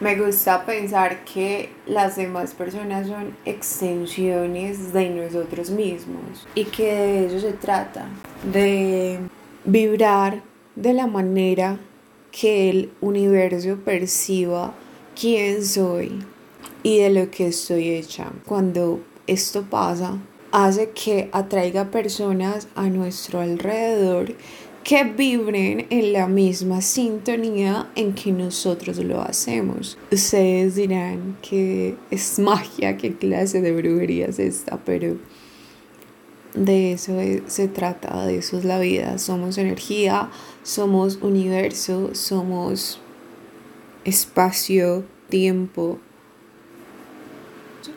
Me gusta pensar que las demás personas son extensiones de nosotros mismos y que de eso se trata, de vibrar de la manera que el universo perciba quién soy y de lo que estoy hecha. Cuando esto pasa, hace que atraiga personas a nuestro alrededor que vibren en la misma sintonía en que nosotros lo hacemos. Ustedes dirán que es magia, qué clase de brujería es esta, pero de eso se trata, de eso es la vida. Somos energía, somos universo, somos espacio, tiempo.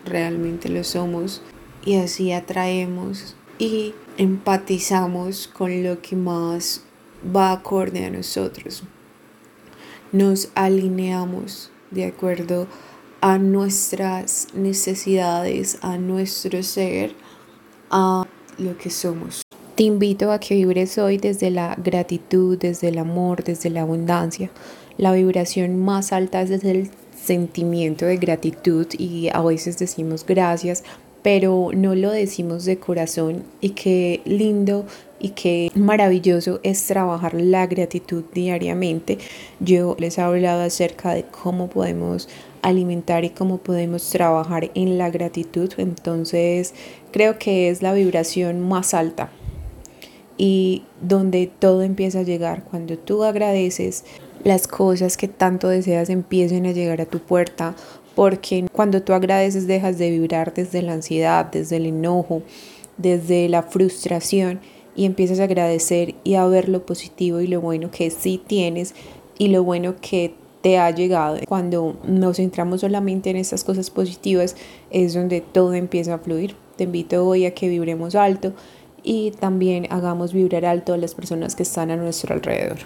Realmente lo somos y así atraemos y empatizamos con lo que más va acorde a nosotros. Nos alineamos de acuerdo a nuestras necesidades, a nuestro ser, a lo que somos. Te invito a que vibres hoy desde la gratitud, desde el amor, desde la abundancia. La vibración más alta es desde el sentimiento de gratitud y a veces decimos gracias, pero no lo decimos de corazón y qué lindo y qué maravilloso es trabajar la gratitud diariamente. Yo les he hablado acerca de cómo podemos alimentar y cómo podemos trabajar en la gratitud, entonces creo que es la vibración más alta y donde todo empieza a llegar cuando tú agradeces las cosas que tanto deseas empiecen a llegar a tu puerta porque cuando tú agradeces dejas de vibrar desde la ansiedad, desde el enojo, desde la frustración y empiezas a agradecer y a ver lo positivo y lo bueno que sí tienes y lo bueno que te ha llegado. Cuando nos centramos solamente en estas cosas positivas es donde todo empieza a fluir. Te invito hoy a que vibremos alto y también hagamos vibrar alto a las personas que están a nuestro alrededor.